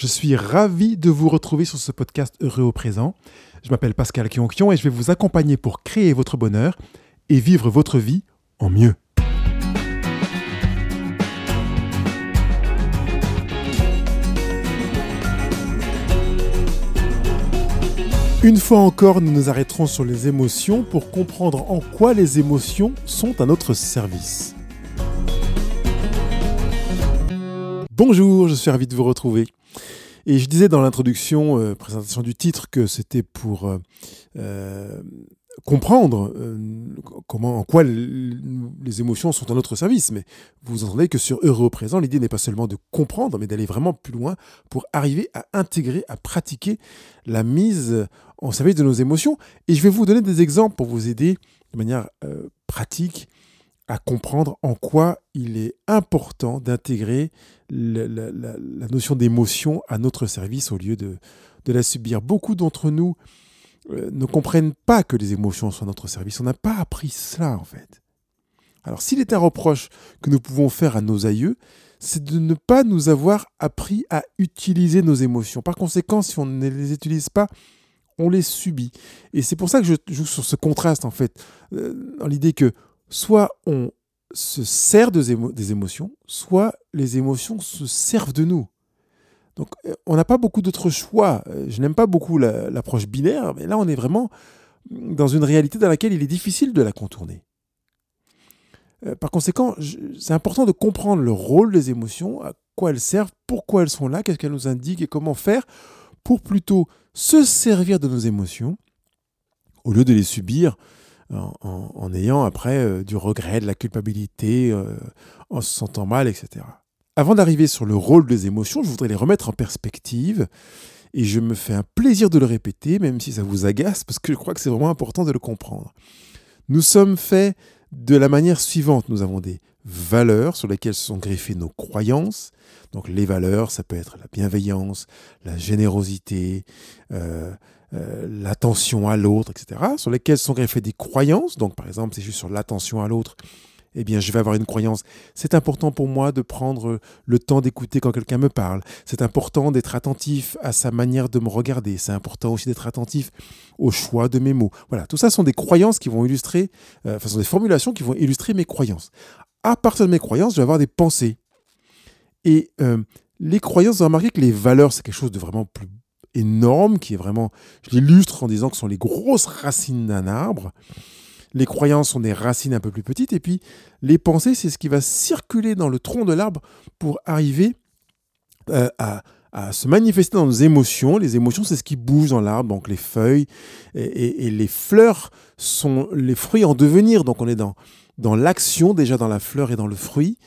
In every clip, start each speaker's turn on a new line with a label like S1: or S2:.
S1: Je suis ravi de vous retrouver sur ce podcast Heureux au présent. Je m'appelle Pascal Kionkion et je vais vous accompagner pour créer votre bonheur et vivre votre vie en mieux. Une fois encore, nous nous arrêterons sur les émotions pour comprendre en quoi les émotions sont à notre service. Bonjour, je suis ravi de vous retrouver. Et je disais dans l'introduction, euh, présentation du titre, que c'était pour euh, euh, comprendre comment, en quoi les émotions sont à notre service. Mais vous entendez que sur Heureux présent, l'idée n'est pas seulement de comprendre, mais d'aller vraiment plus loin pour arriver à intégrer, à pratiquer la mise en service de nos émotions. Et je vais vous donner des exemples pour vous aider de manière pratique à comprendre en quoi il est important d'intégrer la, notion d'émotion à notre service au lieu de, la subir. Beaucoup d'entre nous euh, ne comprennent pas que les émotions sont à notre service. On n'a pas appris cela en fait. Alors s'il est un reproche que nous pouvons faire à nos aïeux, c'est de ne pas nous avoir appris à utiliser nos émotions. Par conséquent, si on ne les utilise pas, on les subit. Et c'est pour ça que je joue sur ce contraste en fait, euh, dans l'idée que soit on se sert des émotions, soit les émotions se servent de nous. Donc on n'a pas beaucoup d'autres choix. Je n'aime pas beaucoup l'approche binaire, mais là on est vraiment dans une réalité dans laquelle il est difficile de la contourner. Euh, par conséquent, c'est important de comprendre le rôle des émotions, à quoi elles servent, pourquoi elles sont là, qu'est-ce qu'elles nous indiquent et comment faire pour plutôt se servir de nos émotions au lieu de les subir en, ayant après euh, du regret, de la culpabilité, euh, en se sentant mal, etc. Avant d'arriver sur le rôle des émotions, je voudrais les remettre en perspective. Et je me fais un plaisir de le répéter, même si ça vous agace, parce que je crois que c'est vraiment important de le comprendre. Nous sommes faits de la manière suivante. Nous avons des valeurs sur lesquelles sont greffées nos croyances. Donc les valeurs, ça peut être la bienveillance, la générosité, euh, euh, l'attention à l'autre, etc., sur lesquelles sont greffées des croyances. Donc, par exemple, c'est juste sur l'attention à l'autre, eh bien, je vais avoir une croyance. C'est important pour moi de prendre le temps d'écouter quand quelqu'un me parle. C'est important d'être attentif à sa manière de me regarder. C'est important aussi d'être attentif au choix de mes mots. Voilà, tout ça sont des croyances qui vont illustrer, euh, enfin, sont des formulations qui vont illustrer mes croyances. À partir de mes croyances, je vais avoir des pensées. Et euh, les croyances, vous remarquez que les valeurs, c'est quelque chose de vraiment plus énorme, qui est vraiment, je l'illustre en disant que ce sont les grosses racines d'un arbre. Les croyances sont des racines un peu plus petites, et puis les pensées, c'est ce qui va circuler dans le tronc de l'arbre pour arriver euh, à, se manifester dans nos émotions. Les émotions, c'est ce qui bouge dans l'arbre, donc les feuilles et, les fleurs sont les fruits en devenir. Donc on est dans, dans l'action déjà dans la fleur et dans le fruit.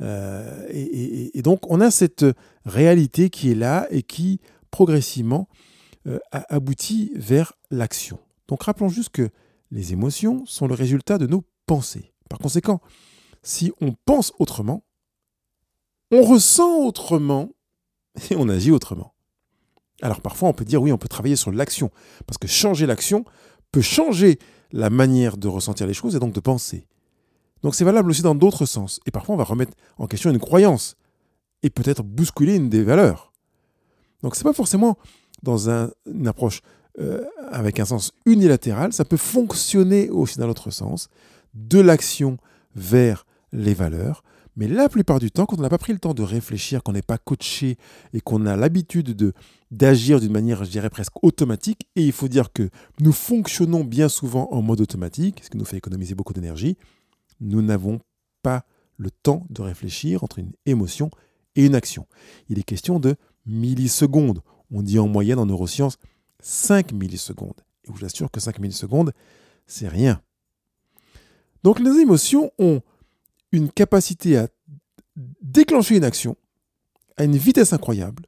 S1: Euh, et, donc on a cette réalité qui est là et qui progressivement euh, aboutit vers l'action. Donc rappelons juste que les émotions sont le résultat de nos pensées. Par conséquent, si on pense autrement, on ressent autrement et on agit autrement. Alors parfois on peut dire oui, on peut travailler sur l'action, parce que changer l'action peut changer la manière de ressentir les choses et donc de penser. Donc c'est valable aussi dans d'autres sens. Et parfois on va remettre en question une croyance et peut-être bousculer une des valeurs. Donc c'est pas forcément dans une approche euh, avec un sens unilatéral, ça peut fonctionner aussi dans l'autre sens, de l'action vers les valeurs. Mais la plupart du temps, quand on n'a pas pris le temps de réfléchir, qu'on n'est pas coaché et qu'on a l'habitude de d'agir d'une manière, je dirais, presque automatique, et il faut dire que nous fonctionnons bien souvent en mode automatique, ce qui nous fait économiser beaucoup d'énergie, nous n'avons pas le temps de réfléchir entre une émotion et une action. Il est question de millisecondes. On dit en moyenne en neurosciences 5 millisecondes. Et je vous assure que 5 millisecondes, c'est rien. Donc les émotions ont une capacité à déclencher une action à une vitesse incroyable,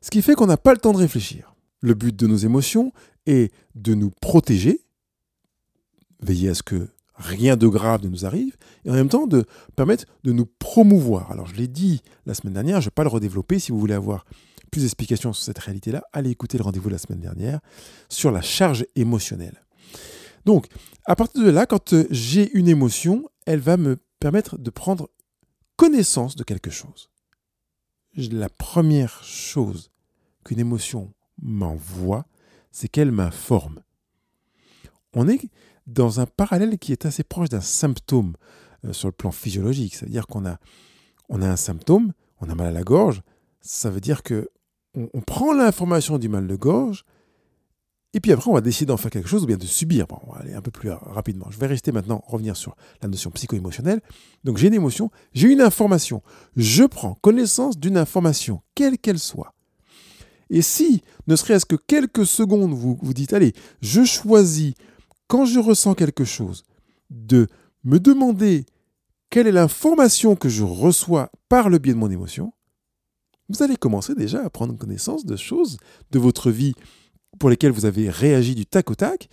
S1: ce qui fait qu'on n'a pas le temps de réfléchir. Le but de nos émotions est de nous protéger, veiller à ce que rien de grave ne nous arrive, et en même temps de permettre de nous promouvoir. Alors je l'ai dit la semaine dernière, je ne vais pas le redévelopper, si vous voulez avoir plus d'explications sur cette réalité-là, allez écouter le rendez-vous la semaine dernière sur la charge émotionnelle. Donc, à partir de là, quand euh, j'ai une émotion, elle va me permettre de prendre connaissance de quelque chose. la première chose qu'une émotion m'envoie, c'est qu'elle m'informe. On est dans un parallèle qui est assez proche d'un symptôme euh, sur le plan physiologique. C'est-à-dire qu'on a, on a un symptôme, on a mal à la gorge, ça veut dire que on, prend l'information du mal de gorge, et puis après on va décider d'en faire quelque chose ou bien de subir. Bon, on va aller un peu plus rapidement. Je vais rester maintenant, revenir sur la notion psycho-émotionnelle. Donc j'ai une émotion, j'ai une information. Je prends connaissance d'une information, quelle qu'elle soit. Et si, ne serait-ce que quelques secondes, vous vous dites, allez, je choisis, quand je ressens quelque chose, de me demander quelle est l'information que je reçois par le biais de mon émotion, vous allez commencer déjà à prendre connaissance de choses de votre vie pour lesquelles vous avez réagi du tac au tac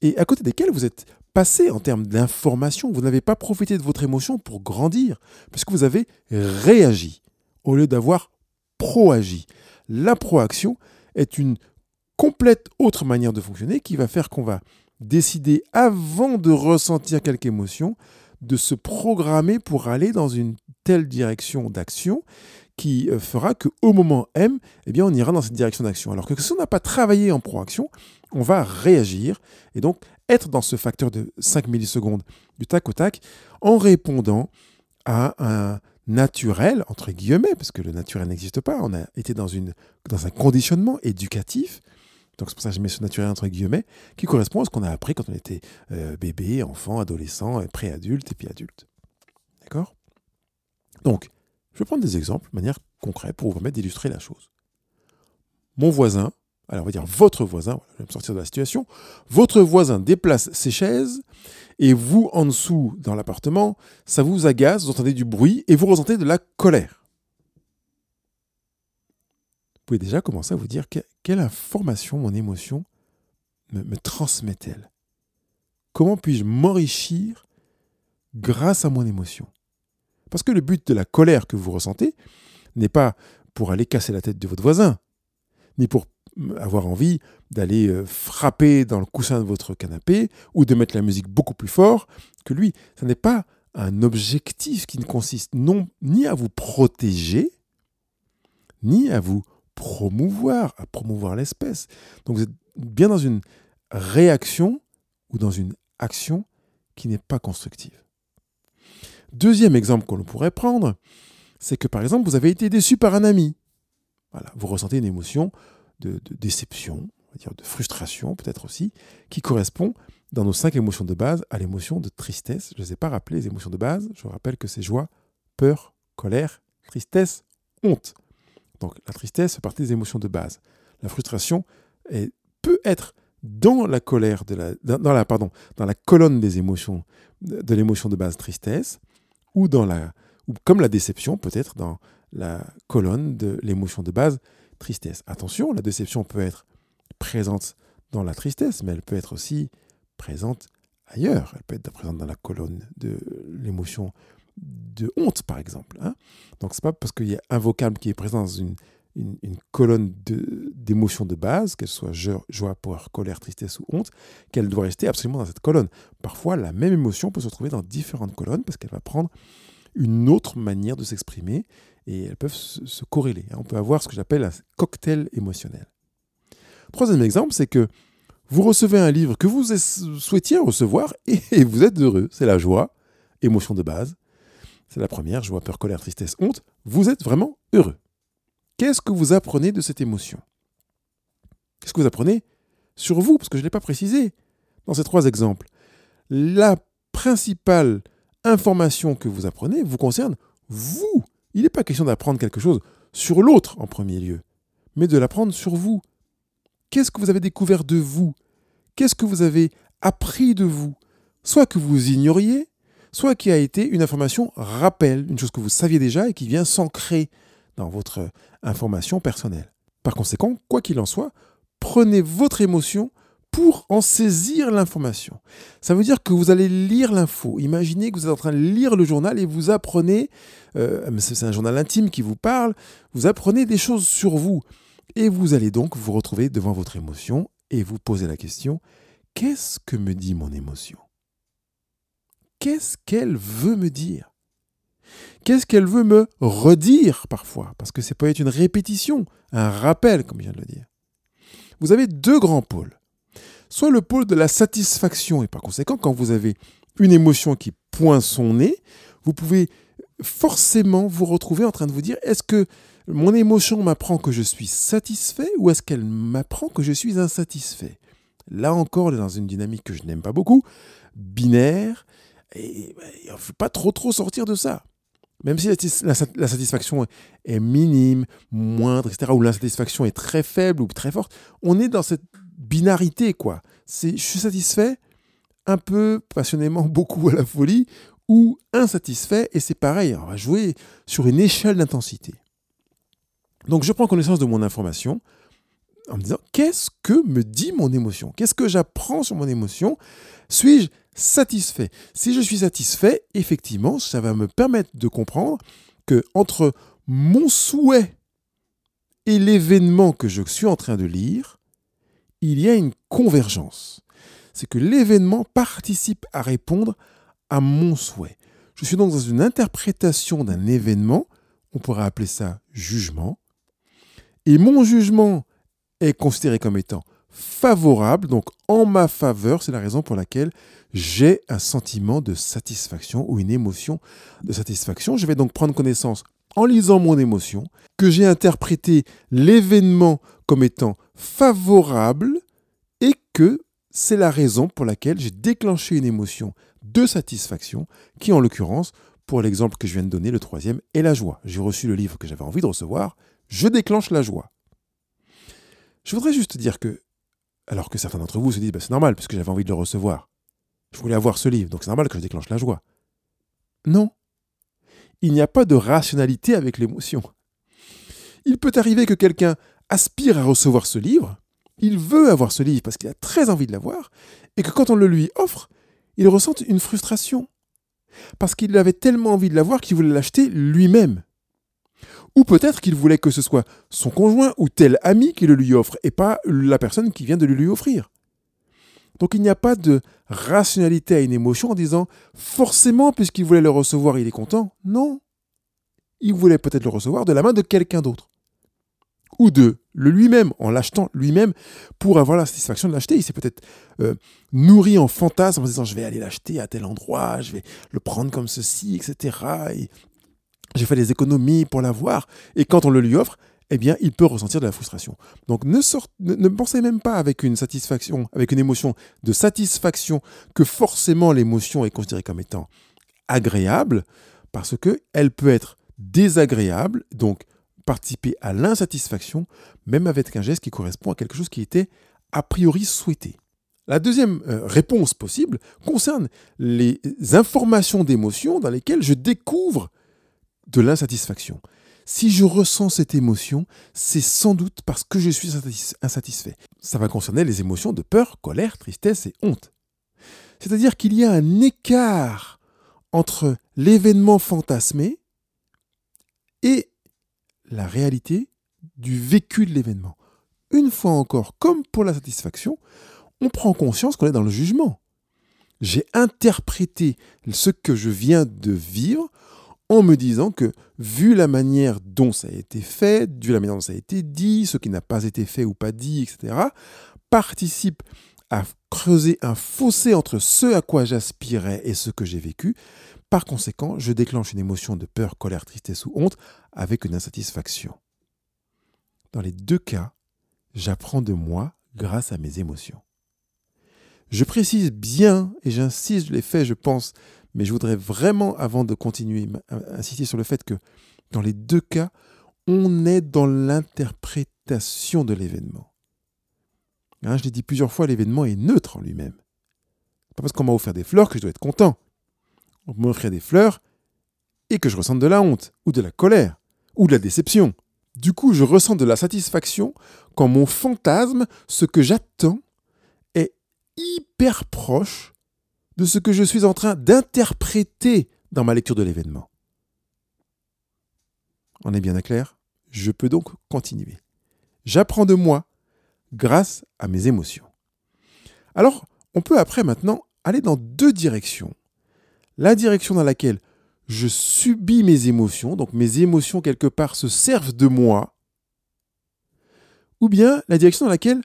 S1: et à côté desquelles vous êtes passé en termes d'information. Vous n'avez pas profité de votre émotion pour grandir, puisque vous avez réagi au lieu d'avoir proagi. La proaction est une complète autre manière de fonctionner qui va faire qu'on va décider avant de ressentir quelque émotion de se programmer pour aller dans une telle direction d'action qui euh, fera qu'au moment M, eh on ira dans cette direction d'action. Alors que si on n'a pas travaillé en proaction, on va réagir et donc être dans ce facteur de 5 millisecondes du tac au tac en répondant à un naturel, entre guillemets, parce que le naturel n'existe pas, on a été dans un conditionnement éducatif, donc c'est pour ça que je mets ce naturel entre guillemets, qui correspond à ce qu'on a appris quand on était euh, bébé, enfant, adolescent, euh, préadulte et puis adulte. D'accord? Donc, je vais prendre des exemples de manière concrète pour vous permettre d'illustrer la chose. Mon voisin, alors on va dire votre voisin, je vais me sortir de la situation, votre voisin déplace ses chaises et vous, en dessous, dans l'appartement, ça vous agace, vous entendez du bruit et vous ressentez de la colère. Déjà commencer à vous dire quelle information mon émotion me, me transmet-elle? Comment puis-je m'enrichir grâce à mon émotion? Parce que le but de la colère que vous ressentez n'est pas pour aller casser la tête de votre voisin, ni pour avoir envie d'aller euh, frapper dans le coussin de votre canapé ou de mettre la musique beaucoup plus fort que lui. Ce n'est pas un objectif qui ne consiste non ni à vous protéger, ni à vous promouvoir, à promouvoir l'espèce. Donc vous êtes bien dans une réaction ou dans une action qui n'est pas constructive. Deuxième exemple qu'on pourrait prendre, c'est que par exemple, vous avez été déçu par un ami. Voilà, vous ressentez une émotion de, déception, dire de frustration peut-être aussi, qui correspond dans nos cinq émotions de base à l'émotion de tristesse. Je ne les ai pas rappelé les émotions de base. Je vous rappelle que c'est joie, peur, colère, tristesse, honte. Donc la tristesse fait partie des émotions de base. La frustration peut être dans la colère de la, dans la, pardon, dans la colonne des émotions de l'émotion de base tristesse ou, dans la, ou comme la déception peut-être dans la colonne de l'émotion de base tristesse. Attention, la déception peut être présente dans la tristesse, mais elle peut être aussi présente ailleurs. Elle peut être présente dans la colonne de l'émotion de honte, par exemple. Hein. Donc, c'est pas parce qu'il y a un vocable qui est présent dans une, une, colonne d'émotions de, base, qu'elle soit joie, peur, colère, tristesse ou honte, qu'elle doit rester absolument dans cette colonne. Parfois, la même émotion peut se retrouver dans différentes colonnes parce qu'elle va prendre une autre manière de s'exprimer et elles peuvent se, corréler. Hein. On peut avoir ce que j'appelle un cocktail émotionnel. Troisième exemple, c'est que vous recevez un livre que vous souhaitiez recevoir et vous êtes heureux. C'est la joie, émotion de base. C'est la première, joie, peur, colère, tristesse, honte. Vous êtes vraiment heureux. Qu'est-ce que vous apprenez de cette émotion? Qu'est-ce que vous apprenez sur vous? Parce que je ne l'ai pas précisé dans ces trois exemples. La principale information que vous apprenez vous concerne vous. Il n'est pas question d'apprendre quelque chose sur l'autre en premier lieu, mais de l'apprendre sur vous. Qu'est-ce que vous avez découvert de vous? Qu'est-ce que vous avez appris de vous? Soit que vous ignoriez, soit qui a été une information rappel, une chose que vous saviez déjà et qui vient s'ancrer dans votre information personnelle. Par conséquent, quoi qu'il en soit, prenez votre émotion pour en saisir l'information. Ça veut dire que vous allez lire l'info. Imaginez que vous êtes en train de lire le journal et vous apprenez, euh, c'est un journal intime qui vous parle, vous apprenez des choses sur vous. Et vous allez donc vous retrouver devant votre émotion et vous poser la question, qu'est-ce que me dit mon émotion? Qu'est-ce qu'elle veut me dire? Qu'est-ce qu'elle veut me redire parfois? Parce que c'est peut être une répétition, un rappel, comme je viens de le dire. Vous avez deux grands pôles. Soit le pôle de la satisfaction, et par conséquent, quand vous avez une émotion qui pointe son nez, vous pouvez forcément vous retrouver en train de vous dire, est-ce que mon émotion m'apprend que je suis satisfait ou est-ce qu'elle m'apprend que je suis insatisfait? Là encore, on est dans une dynamique que je n'aime pas beaucoup, binaire, et il ne faut pas trop trop sortir de ça. Même si la, satisfaction est minime, moindre, etc., ou l'insatisfaction est très faible ou très forte, on est dans cette binarité, quoi. C'est je suis satisfait, un peu passionnément, beaucoup à la folie, ou insatisfait, et c'est pareil, on va jouer sur une échelle d'intensité. Donc je prends connaissance de mon information en me disant qu'est-ce que me dit mon émotion? Qu'est-ce que j'apprends sur mon émotion? Suis-je satisfait Si je suis satisfait, effectivement, ça va me permettre de comprendre que entre mon souhait et l'événement que je suis en train de lire, il y a une convergence. C'est que l'événement participe à répondre à mon souhait. Je suis donc dans une interprétation d'un événement, on pourrait appeler ça jugement, et mon jugement est considéré comme étant favorable, donc en ma faveur, c'est la raison pour laquelle j'ai un sentiment de satisfaction ou une émotion de satisfaction. Je vais donc prendre connaissance en lisant mon émotion que j'ai interprété l'événement comme étant favorable et que c'est la raison pour laquelle j'ai déclenché une émotion de satisfaction qui en l'occurrence, pour l'exemple que je viens de donner, le troisième, est la joie. J'ai reçu le livre que j'avais envie de recevoir, je déclenche la joie. Je voudrais juste dire que, alors que certains d'entre vous se disent, bah, c'est normal, puisque j'avais envie de le recevoir. Je voulais avoir ce livre, donc c'est normal que je déclenche la joie. Non. Il n'y a pas de rationalité avec l'émotion. Il peut arriver que quelqu'un aspire à recevoir ce livre, il veut avoir ce livre parce qu'il a très envie de l'avoir, et que quand on le lui offre, il ressente une frustration. Parce qu'il avait tellement envie de l'avoir qu'il voulait l'acheter lui-même. Ou peut-être qu'il voulait que ce soit son conjoint ou tel ami qui le lui offre et pas la personne qui vient de le lui offrir. Donc il n'y a pas de rationalité à une émotion en disant forcément puisqu'il voulait le recevoir il est content. Non. Il voulait peut-être le recevoir de la main de quelqu'un d'autre. Ou de le lui-même, en l'achetant lui-même pour avoir la satisfaction de l'acheter. Il s'est peut-être euh, nourri en fantasme en disant je vais aller l'acheter à tel endroit, je vais le prendre comme ceci, etc. Et j'ai fait des économies pour l'avoir. Et quand on le lui offre, eh bien, il peut ressentir de la frustration. Donc, ne, pensez même pas avec une satisfaction, avec une émotion de satisfaction, que forcément l'émotion est considérée comme étant agréable, parce qu'elle peut être désagréable, donc participer à l'insatisfaction, même avec un geste qui correspond à quelque chose qui était a priori souhaité. La deuxième euh, réponse possible concerne les informations d'émotion dans lesquelles je découvre de l'insatisfaction. Si je ressens cette émotion, c'est sans doute parce que je suis insatisfait. Ça va concerner les émotions de peur, colère, tristesse et honte. C'est-à-dire qu'il y a un écart entre l'événement fantasmé et la réalité du vécu de l'événement. Une fois encore, comme pour la satisfaction, on prend conscience qu'on est dans le jugement. J'ai interprété ce que je viens de vivre en me disant que, vu la manière dont ça a été fait, vu la manière dont ça a été dit, ce qui n'a pas été fait ou pas dit, etc., participe à creuser un fossé entre ce à quoi j'aspirais et ce que j'ai vécu. Par conséquent, je déclenche une émotion de peur, colère, tristesse ou honte avec une insatisfaction. Dans les deux cas, j'apprends de moi grâce à mes émotions. Je précise bien, et j'insiste, je l'ai fait, je pense, mais je voudrais vraiment, avant de continuer, insister sur le fait que dans les deux cas, on est dans l'interprétation de l'événement. Hein, je l'ai dit plusieurs fois, l'événement est neutre en lui-même. Pas parce qu'on m'a offert des fleurs que je dois être content. On m'a offert des fleurs et que je ressente de la honte, ou de la colère, ou de la déception. Du coup, je ressens de la satisfaction quand mon fantasme, ce que j'attends, est hyper proche de ce que je suis en train d'interpréter dans ma lecture de l'événement. On est bien clair? Je peux donc continuer. J'apprends de moi grâce à mes émotions. Alors, on peut après maintenant aller dans deux directions. La direction dans laquelle je subis mes émotions, donc mes émotions quelque part se servent de moi, ou bien la direction dans laquelle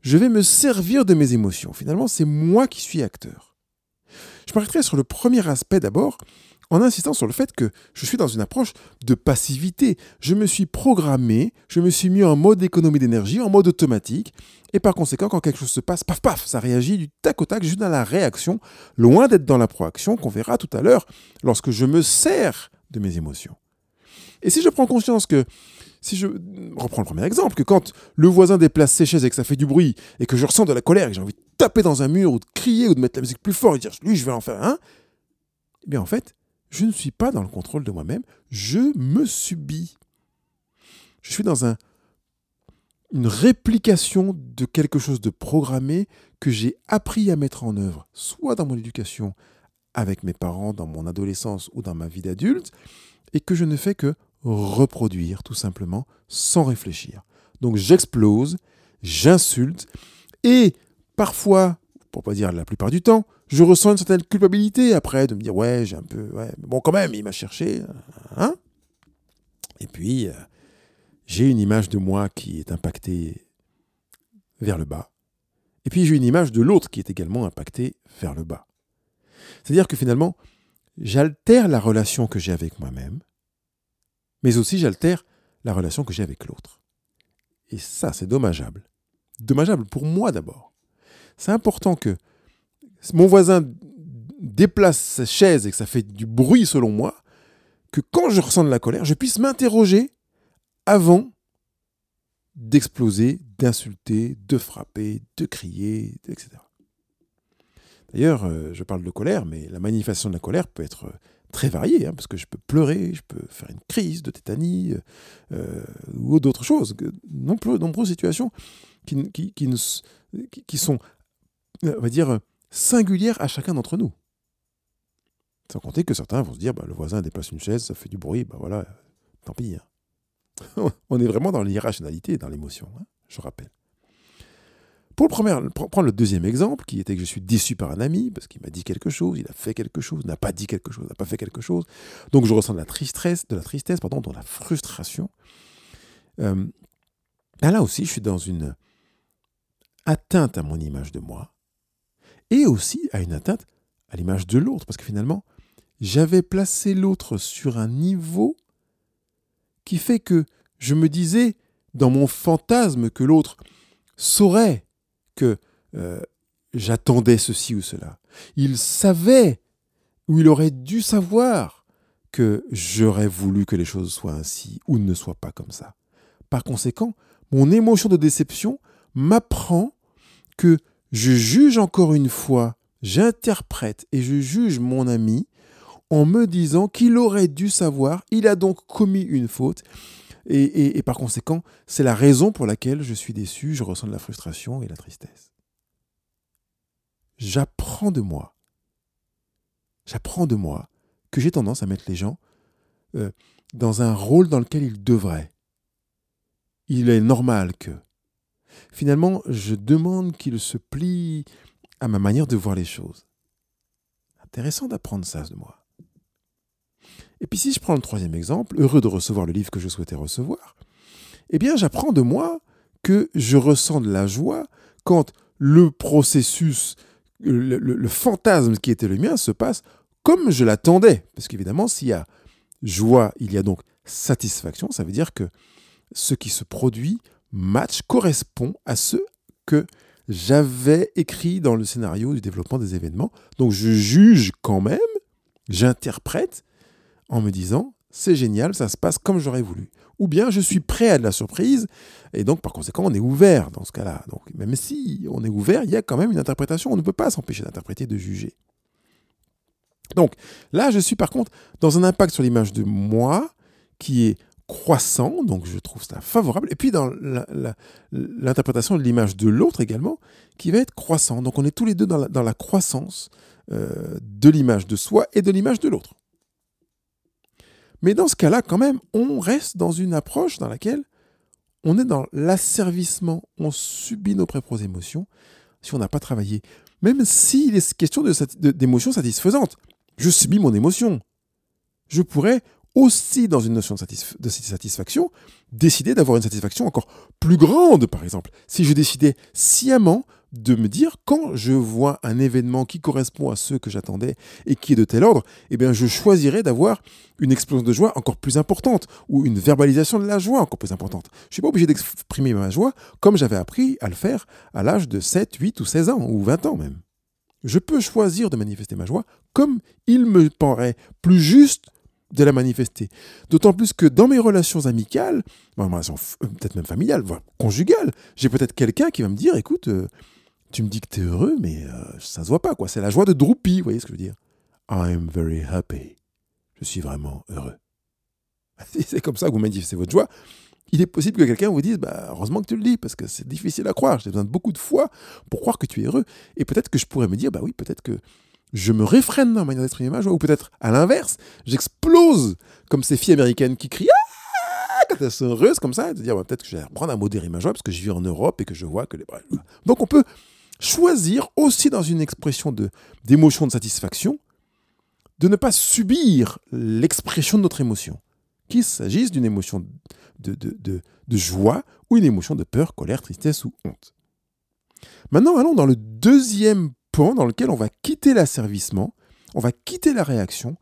S1: je vais me servir de mes émotions. Finalement, c'est moi qui suis acteur. Je m'arrêterai sur le premier aspect d'abord, en insistant sur le fait que je suis dans une approche de passivité. Je me suis programmé, je me suis mis en mode économie d'énergie, en mode automatique, et par conséquent, quand quelque chose se passe, paf, paf, ça réagit du tac au tac, juste dans la réaction, loin d'être dans la proaction qu'on verra tout à l'heure lorsque je me sers de mes émotions. Et si je prends conscience que, si je reprends le premier exemple, que quand le voisin déplace ses chaises et que ça fait du bruit, et que je ressens de la colère, et que j'ai envie de taper dans un mur, ou de crier, ou de mettre la musique plus fort, et dire, lui, je vais en faire un, eh bien en fait, je ne suis pas dans le contrôle de moi-même, je me subis. Je suis dans un, une réplication de quelque chose de programmé que j'ai appris à mettre en œuvre, soit dans mon éducation avec mes parents, dans mon adolescence ou dans ma vie d'adulte, et que je ne fais que reproduire tout simplement sans réfléchir. Donc j'explose, j'insulte, et parfois, pour pas dire la plupart du temps, je ressens une certaine culpabilité après de me dire ouais j'ai un peu ouais bon quand même il m'a cherché hein et puis euh, j'ai une image de moi qui est impactée vers le bas et puis j'ai une image de l'autre qui est également impactée vers le bas c'est à dire que finalement j'altère la relation que j'ai avec moi-même mais aussi j'altère la relation que j'ai avec l'autre. Et ça c'est dommageable. Dommageable pour moi d'abord. C'est important que mon voisin déplace sa chaise et que ça fait du bruit selon moi, que quand je ressens de la colère, je puisse m'interroger avant d'exploser, d'insulter, de frapper, de crier, etc. D'ailleurs, euh, je parle de colère, mais la manifestation de la colère peut être euh, très variée, hein, parce que je peux pleurer, je peux faire une crise de tétanie euh, ou d'autres choses. Nombreuses, nombreuses situations qui, sont, on va dire, singulière à chacun d'entre nous. Sans compter que certains vont se dire, bah, le voisin déplace une chaise, ça fait du bruit, bah voilà, tant pis. Hein. On est vraiment dans l'irrationalité, dans l'émotion, hein, je rappelle. Pour, le premier, prendre le deuxième exemple, qui était que je suis déçu par un ami, parce qu'il m'a dit quelque chose, il a fait quelque chose, n'a pas dit quelque chose, n'a pas fait quelque chose. Donc je ressens de la tristesse, de la tristesse, de la frustration. Euh, là aussi, je suis dans une atteinte à mon image de moi, et aussi à une atteinte à l'image de l'autre, parce que finalement, j'avais placé l'autre sur un niveau qui fait que je me disais, dans mon fantasme, que l'autre saurait que euh, j'attendais ceci ou cela. Il savait, ou il aurait dû savoir, que j'aurais voulu que les choses soient ainsi ou ne soient pas comme ça. Par conséquent, mon émotion de déception m'apprend que je juge encore une fois, j'interprète et je juge mon ami en me disant qu'il aurait dû savoir, il a donc commis une faute. Et, par conséquent, c'est la raison pour laquelle je suis déçu, je ressens de la frustration et la tristesse. J'apprends de moi. J'apprends de moi que j'ai tendance à mettre les gens euh, dans un rôle dans lequel ils devraient. Il est normal que. Finalement, je demande qu'il se plie à ma manière de voir les choses. Intéressant d'apprendre ça de moi. Et puis si je prends le troisième exemple, heureux de recevoir le livre que je souhaitais recevoir, eh bien j'apprends de moi que je ressens de la joie quand le processus, le, fantasme qui était le mien se passe comme je l'attendais. Parce qu'évidemment, s'il y a joie, il y a donc satisfaction. Ça veut dire que ce qui se produit match correspond à ce que j'avais écrit dans le scénario du développement des événements. Donc je juge quand même, j'interprète en me disant c'est génial, ça se passe comme j'aurais voulu. Ou bien je suis prêt à de la surprise et donc par conséquent on est ouvert dans ce cas-là. Donc même si on est ouvert, il y a quand même une interprétation, on ne peut pas s'empêcher d'interpréter, de juger. Donc là je suis par contre dans un impact sur l'image de moi qui est croissant, donc je trouve ça favorable. Et puis dans l'interprétation de l'image de l'autre également, qui va être croissant. Donc on est tous les deux dans la, croissance euh, de l'image de soi et de l'image de l'autre. Mais dans ce cas-là, quand même, on reste dans une approche dans laquelle on est dans l'asservissement, on subit nos propres émotions si on n'a pas travaillé. Même s'il est question d'émotions satisfaisantes. Je subis mon émotion. je pourrais aussi, dans une notion de, satisfaction, décider d'avoir une satisfaction encore plus grande, par exemple. Si je décidais sciemment de me dire, quand je vois un événement qui correspond à ce que j'attendais et qui est de tel ordre, eh bien, je choisirais d'avoir une explosion de joie encore plus importante ou une verbalisation de la joie encore plus importante. Je ne suis pas obligé d'exprimer ma joie comme j'avais appris à le faire à l'âge de 7, 8 ou 16 ans ou 20 ans même. Je peux choisir de manifester ma joie comme il me paraît plus juste de la manifester. D'autant plus que dans mes relations amicales, euh, peut-être même familiales, voire conjugales, j'ai peut-être quelqu'un qui va me dire, écoute, euh, tu me dis que tu es heureux, mais euh, ça se voit pas, quoi. C'est la joie de Droopy, vous voyez ce que je veux dire I'm very happy. Je suis vraiment heureux. c'est comme ça que vous manifestez votre joie. Il est possible que quelqu'un vous dise, bah, heureusement que tu le dis, parce que c'est difficile à croire. J'ai besoin de beaucoup de foi pour croire que tu es heureux. Et peut-être que je pourrais me dire, bah oui, peut-être que je me réfrène dans ma manière d'exprimer ma joie, ou peut-être à l'inverse, j'explose comme ces filles américaines qui crient ah quand elles sont heureuses comme ça, et de dire peut-être que je vais reprendre à modérer ma joie parce que je vis en Europe et que je vois que les. Donc on peut choisir aussi dans une expression d'émotion de satisfaction de ne pas subir l'expression de notre émotion, qu'il s'agisse d'une émotion de, joie ou une émotion de peur, colère, tristesse ou honte. Maintenant, allons dans le deuxième point dans lequel on va quitter l'asservissement, on va quitter la réaction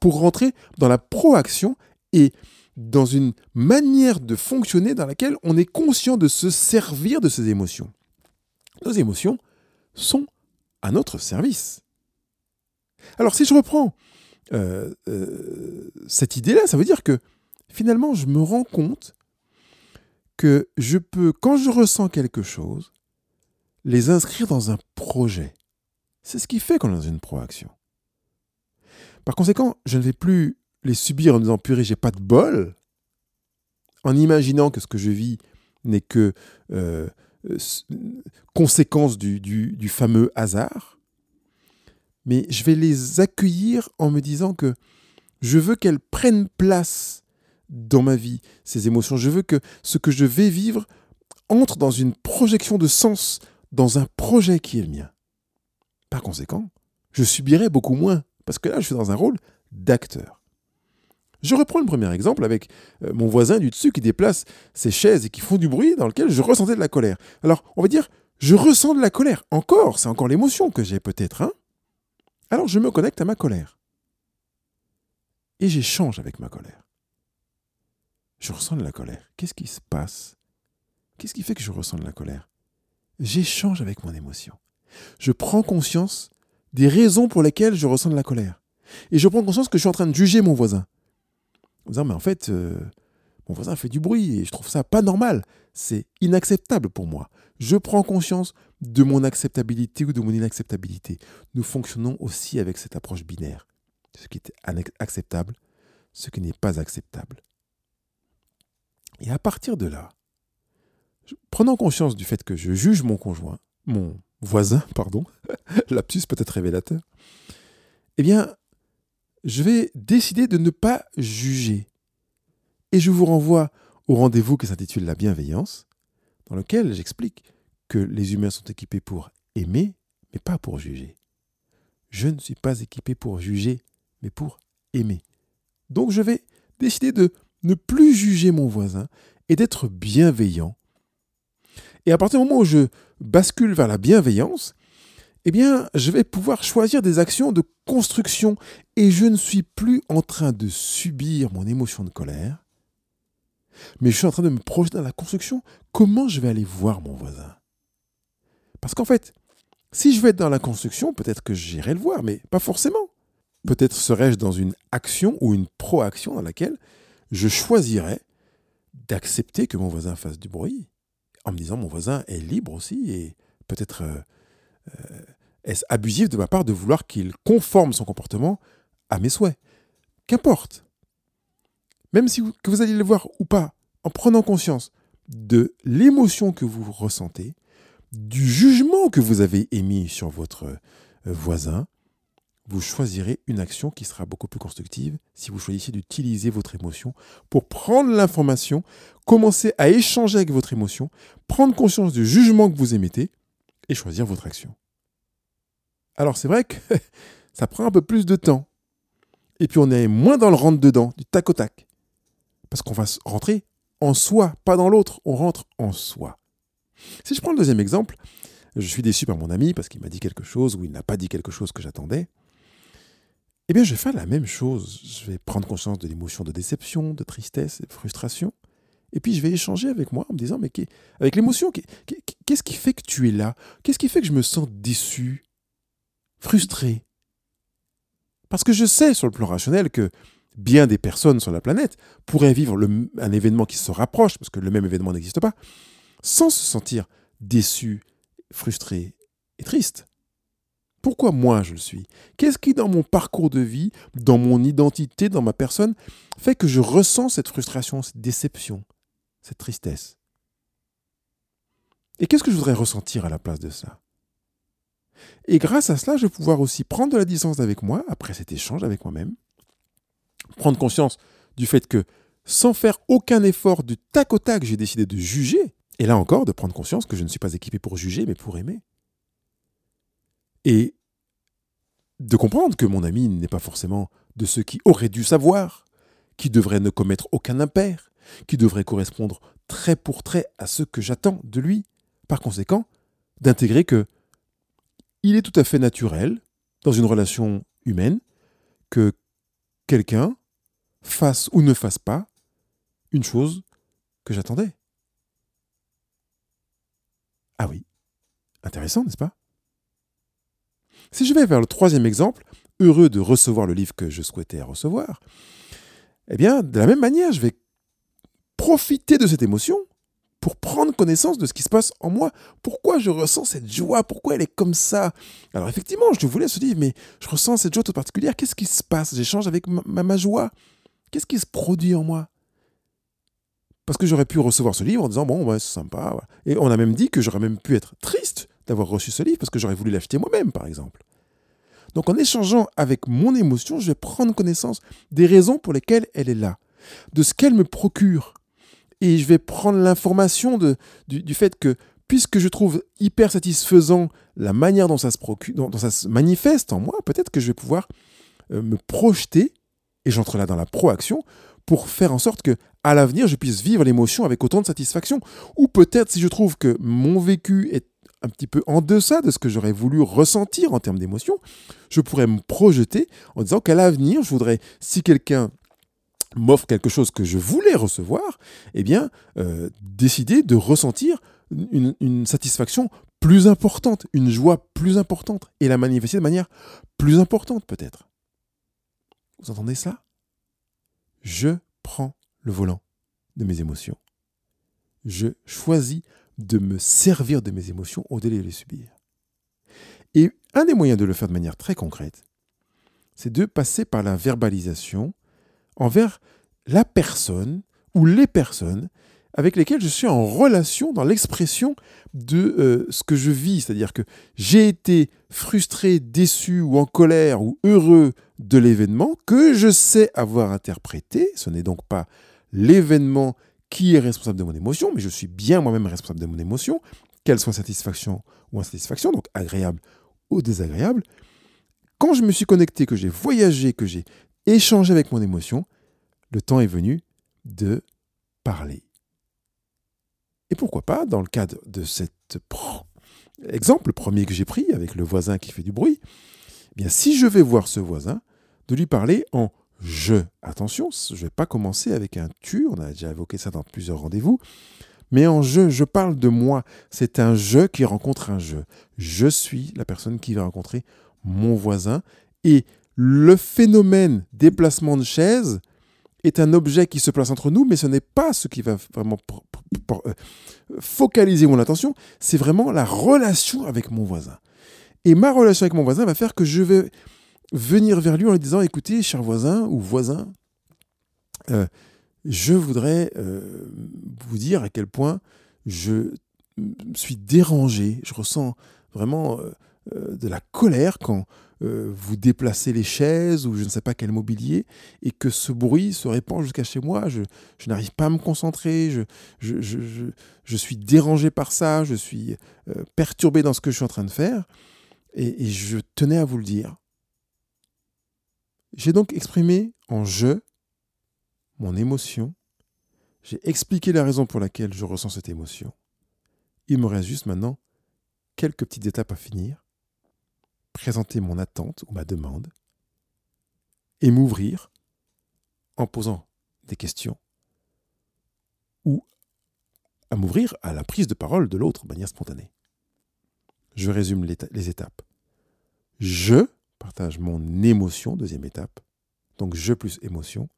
S1: pour rentrer dans la proaction et dans une manière de fonctionner dans laquelle on est conscient de se servir de ces émotions. Nos émotions sont à notre service. Alors si je reprends euh, euh, cette idée-là, ça veut dire que finalement je me rends compte que je peux, quand je ressens quelque chose, les inscrire dans un projet. C'est ce qui fait qu'on est dans une proaction. Par conséquent, je ne vais plus les subir en disant purée, j'ai pas de bol, en imaginant que ce que je vis n'est que euh, conséquence du, du, fameux hasard, mais je vais les accueillir en me disant que je veux qu'elles prennent place dans ma vie, ces émotions. Je veux que ce que je vais vivre entre dans une projection de sens, dans un projet qui est le mien. Par conséquent, je subirai beaucoup moins, parce que là, je suis dans un rôle d'acteur. Je reprends le premier exemple avec euh, mon voisin du dessus qui déplace ses chaises et qui font du bruit dans lequel je ressentais de la colère. Alors, on va dire, je ressens de la colère. Encore, c'est encore l'émotion que j'ai peut-être. Hein Alors, je me connecte à ma colère. Et j'échange avec ma colère. Je ressens de la colère. Qu'est-ce qui se passe? Qu'est-ce qui fait que je ressens de la colère? J'échange avec mon émotion je prends conscience des raisons pour lesquelles je ressens de la colère. Et je prends conscience que je suis en train de juger mon voisin. En disant, mais en fait, euh, mon voisin fait du bruit et je trouve ça pas normal. C'est inacceptable pour moi. Je prends conscience de mon acceptabilité ou de mon inacceptabilité. Nous fonctionnons aussi avec cette approche binaire. Ce qui est acceptable, ce qui n'est pas acceptable. Et à partir de là, prenant conscience du fait que je juge mon conjoint, mon voisin, pardon, lapsus peut-être révélateur, eh bien, je vais décider de ne pas juger. Et je vous renvoie au rendez-vous qui s'intitule La bienveillance, dans lequel j'explique que les humains sont équipés pour aimer, mais pas pour juger. Je ne suis pas équipé pour juger, mais pour aimer. Donc je vais décider de ne plus juger mon voisin et d'être bienveillant et à partir du moment où je bascule vers la bienveillance, eh bien, je vais pouvoir choisir des actions de construction et je ne suis plus en train de subir mon émotion de colère, mais je suis en train de me projeter dans la construction. Comment je vais aller voir mon voisin? Parce qu'en fait, si je vais être dans la construction, peut-être que j'irai le voir, mais pas forcément. Peut-être serais-je dans une action ou une proaction dans laquelle je choisirais d'accepter que mon voisin fasse du bruit, en me disant mon voisin est libre aussi et peut-être euh, euh, est-ce abusif de ma part de vouloir qu'il conforme son comportement à mes souhaits? Qu'importe. Même si vous, que vous allez le voir ou pas, en prenant conscience de l'émotion que vous ressentez, du jugement que vous avez émis sur votre euh, voisin, vous choisirez une action qui sera beaucoup plus constructive si vous choisissez d'utiliser votre émotion pour prendre l'information, commencer à échanger avec votre émotion, prendre conscience du jugement que vous émettez et choisir votre action. Alors c'est vrai que ça prend un peu plus de temps. Et puis on est moins dans le rentre-dedans, du tac au tac. Parce qu'on va rentrer en soi, pas dans l'autre, on rentre en soi. Si je prends le deuxième exemple, je suis déçu par mon ami parce qu'il m'a dit quelque chose ou il n'a pas dit quelque chose que j'attendais. Eh bien, je vais faire la même chose. Je vais prendre conscience de l'émotion de déception, de tristesse, de frustration. Et puis, je vais échanger avec moi en me disant, mais avec l'émotion, qu'est-ce qui fait que tu es là? Qu'est-ce qui fait que je me sens déçu, frustré. Parce que je sais sur le plan rationnel que bien des personnes sur la planète pourraient vivre un événement qui se rapproche, parce que le même événement n'existe pas, sans se sentir déçu, frustré et triste. Pourquoi moi je le suis? Qu'est-ce qui dans mon parcours de vie, dans mon identité, dans ma personne, fait que je ressens cette frustration, cette déception, cette tristesse? Et qu'est-ce que je voudrais ressentir à la place de ça? Et grâce à cela, je vais pouvoir aussi prendre de la distance avec moi, après cet échange avec moi-même, prendre conscience du fait que sans faire aucun effort du tac au tac, j'ai décidé de juger, et là encore, de prendre conscience que je ne suis pas équipé pour juger, mais pour aimer. Et de comprendre que mon ami n'est pas forcément de ceux qui auraient dû savoir, qui devraient ne commettre aucun impair, qui devrait correspondre trait pour trait à ce que j'attends de lui. Par conséquent, d'intégrer que il est tout à fait naturel, dans une relation humaine, que quelqu'un fasse ou ne fasse pas une chose que j'attendais. Ah oui, intéressant, n'est-ce pas? Si je vais vers le troisième exemple, heureux de recevoir le livre que je souhaitais recevoir, eh bien, de la même manière, je vais profiter de cette émotion pour prendre connaissance de ce qui se passe en moi. Pourquoi je ressens cette joie? Pourquoi elle est comme ça? Alors effectivement, je voulais ce livre, mais je ressens cette joie toute particulière. Qu'est-ce qui se passe? J'échange avec ma, joie. Qu'est-ce qui se produit en moi? Parce que j'aurais pu recevoir ce livre en disant, bon, c'est sympa. Et on a même dit que j'aurais même pu être triste d'avoir reçu ce livre parce que j'aurais voulu l'acheter moi-même, par exemple. Donc en échangeant avec mon émotion, je vais prendre connaissance des raisons pour lesquelles elle est là, de ce qu'elle me procure. Et je vais prendre l'information du, du, fait que, puisque je trouve hyper satisfaisant la manière dont ça se, dont, manifeste en moi, peut-être que je vais pouvoir euh, me projeter, et j'entre là dans la proaction, pour faire en sorte que à l'avenir je puisse vivre l'émotion avec autant de satisfaction. Ou peut-être si je trouve que mon vécu est un petit peu en deçà de ce que j'aurais voulu ressentir en termes d'émotion, je pourrais me projeter en disant qu'à l'avenir, je voudrais, si quelqu'un m'offre quelque chose que je voulais recevoir, eh bien, euh, décider de ressentir une, satisfaction plus importante, une joie plus importante, et la manifester de manière plus importante peut-être. Vous entendez ça Je prends le volant de mes émotions. Je choisis de me servir de mes émotions au délai de les subir. Et un des moyens de le faire de manière très concrète, c'est de passer par la verbalisation envers la personne ou les personnes avec lesquelles je suis en relation dans l'expression de euh, ce que je vis. C'est-à-dire que j'ai été frustré, déçu ou en colère ou heureux de l'événement que je sais avoir interprété. Ce n'est donc pas l'événement qui est responsable de mon émotion, mais je suis bien moi-même responsable de mon émotion, qu'elle soit satisfaction ou insatisfaction, donc agréable ou désagréable. Quand je me suis connecté, que j'ai voyagé, que j'ai échangé avec mon émotion, le temps est venu de parler. Et pourquoi pas, dans le cadre de cet exemple premier que j'ai pris avec le voisin qui fait du bruit, eh bien si je vais voir ce voisin, de lui parler en je. Attention, je ne vais pas commencer avec un tu, on a déjà évoqué ça dans plusieurs rendez-vous. Mais en je, je parle de moi. C'est un je qui rencontre un je. Je suis la personne qui va rencontrer mon voisin. Et le phénomène déplacement de chaise est un objet qui se place entre nous, mais ce n'est pas ce qui va vraiment euh, focaliser mon attention, c'est vraiment la relation avec mon voisin. Et ma relation avec mon voisin va faire que je vais venir vers lui en lui disant écoutez, cher voisin ou voisin, euh, je voudrais euh, vous dire à quel point je suis dérangé, je ressens vraiment de la colère quand vous déplacez les chaises ou je ne sais pas quel mobilier et que ce bruit se répand jusqu'à chez moi. Je, n'arrive pas à me concentrer, je, suis dérangé par ça, je suis perturbé dans ce que je suis en train de faire et je tenais à vous le dire J'ai donc exprimé en je mon émotion. J'ai expliqué la raison pour laquelle je ressens cette émotion. Il me reste juste maintenant quelques petites étapes à finir. Présenter mon attente ou ma demande. Et m'ouvrir en posant des questions ou à m'ouvrir à la prise de parole de l'autre de manière spontanée. Je résume les étapes. Je partage mon émotion, deuxième étape. Donc je plus émotion.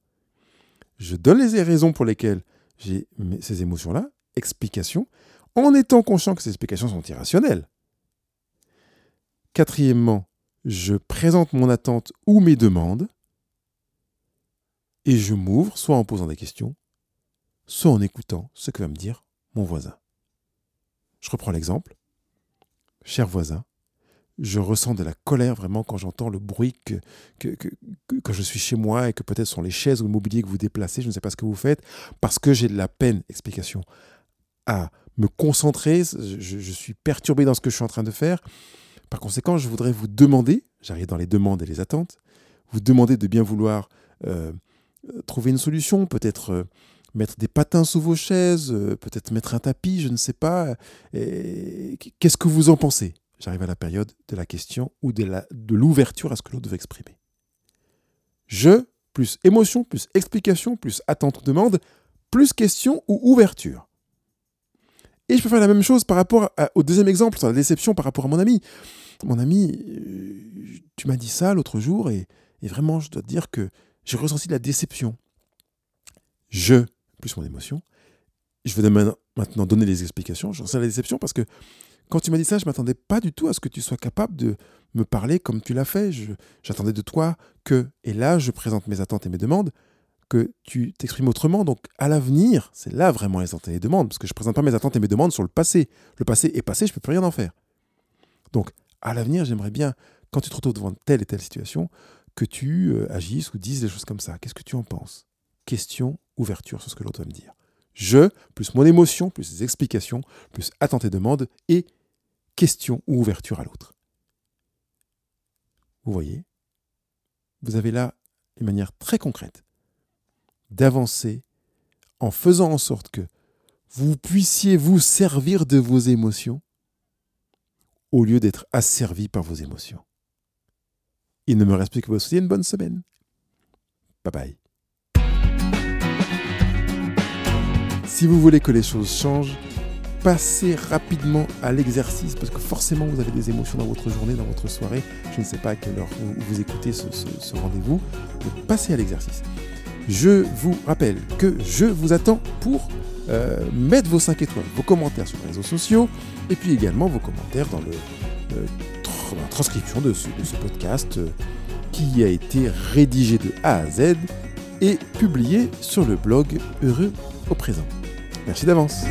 S1: Je donne les raisons pour lesquelles j'ai ces émotions-là, explications, en étant conscient que ces explications sont irrationnelles. Quatrièmement, je présente mon attente ou mes demandes et je m'ouvre soit en posant des questions, soit en écoutant ce que va me dire mon voisin. Je reprends l'exemple. Cher voisin, je ressens de la colère vraiment quand j'entends le bruit que, quand je suis chez moi et que peut-être sont les chaises ou le mobilier que vous déplacez, je ne sais pas ce que vous faites, parce que j'ai de la peine, explication, à me concentrer, je, suis perturbé dans ce que je suis en train de faire. Par conséquent, je voudrais vous demander, j'arrive dans les demandes et les attentes, vous demander de bien vouloir euh, trouver une solution, peut-être euh, mettre des patins sous vos chaises, euh, peut-être mettre un tapis, je ne sais pas. Qu'est-ce que vous en pensez? J'arrive à la période de la question ou de l'ouverture à ce que l'autre veut exprimer. Je, plus émotion, plus explication, plus attente ou demande, plus question ou ouverture. Et je peux faire la même chose par rapport au deuxième exemple, sur la déception par rapport à mon ami. Mon ami, euh, tu m'as dit ça l'autre jour et, vraiment, je dois te dire que j'ai ressenti de la déception. Je, plus mon émotion, je vais maintenant donner les explications. Je ressens la déception parce que quand tu m'as dit ça, je ne m'attendais pas du tout à ce que tu sois capable de me parler comme tu l'as fait. J'attendais de toi que, et là, je présente mes attentes et mes demandes, que tu t'exprimes autrement. Donc, à l'avenir, c'est là vraiment les attentes et les demandes, parce que je ne présente pas mes attentes et mes demandes sur le passé. Le passé est passé, je ne peux plus rien en faire. Donc, à l'avenir, j'aimerais bien, quand tu te retrouves devant telle et telle situation, que tu euh, agisses ou dises des choses comme ça. Qu'est-ce que tu en penses? Question, ouverture sur ce que l'autre va me dire. Je, plus mon émotion, plus des explications, plus attente et demande, et question ou ouverture à l'autre. Vous voyez? Vous avez là une manière très concrète d'avancer en faisant en sorte que vous puissiez vous servir de vos émotions au lieu d'être asservi par vos émotions. Il ne me reste plus que vous souhaiter une bonne semaine. Bye bye. Si vous voulez que les choses changent, passez rapidement à l'exercice parce que forcément vous avez des émotions dans votre journée, dans votre soirée. Je ne sais pas à quelle heure vous, écoutez ce, rendez-vous. mais passez à l'exercice. Je vous rappelle que je vous attends pour euh, mettre vos 5 étoiles, vos commentaires sur les réseaux sociaux et puis également vos commentaires dans le, la transcription de ce, podcast euh, qui a été rédigé de A à Z et publié sur le blog Heureux au présent. Merci d'avance.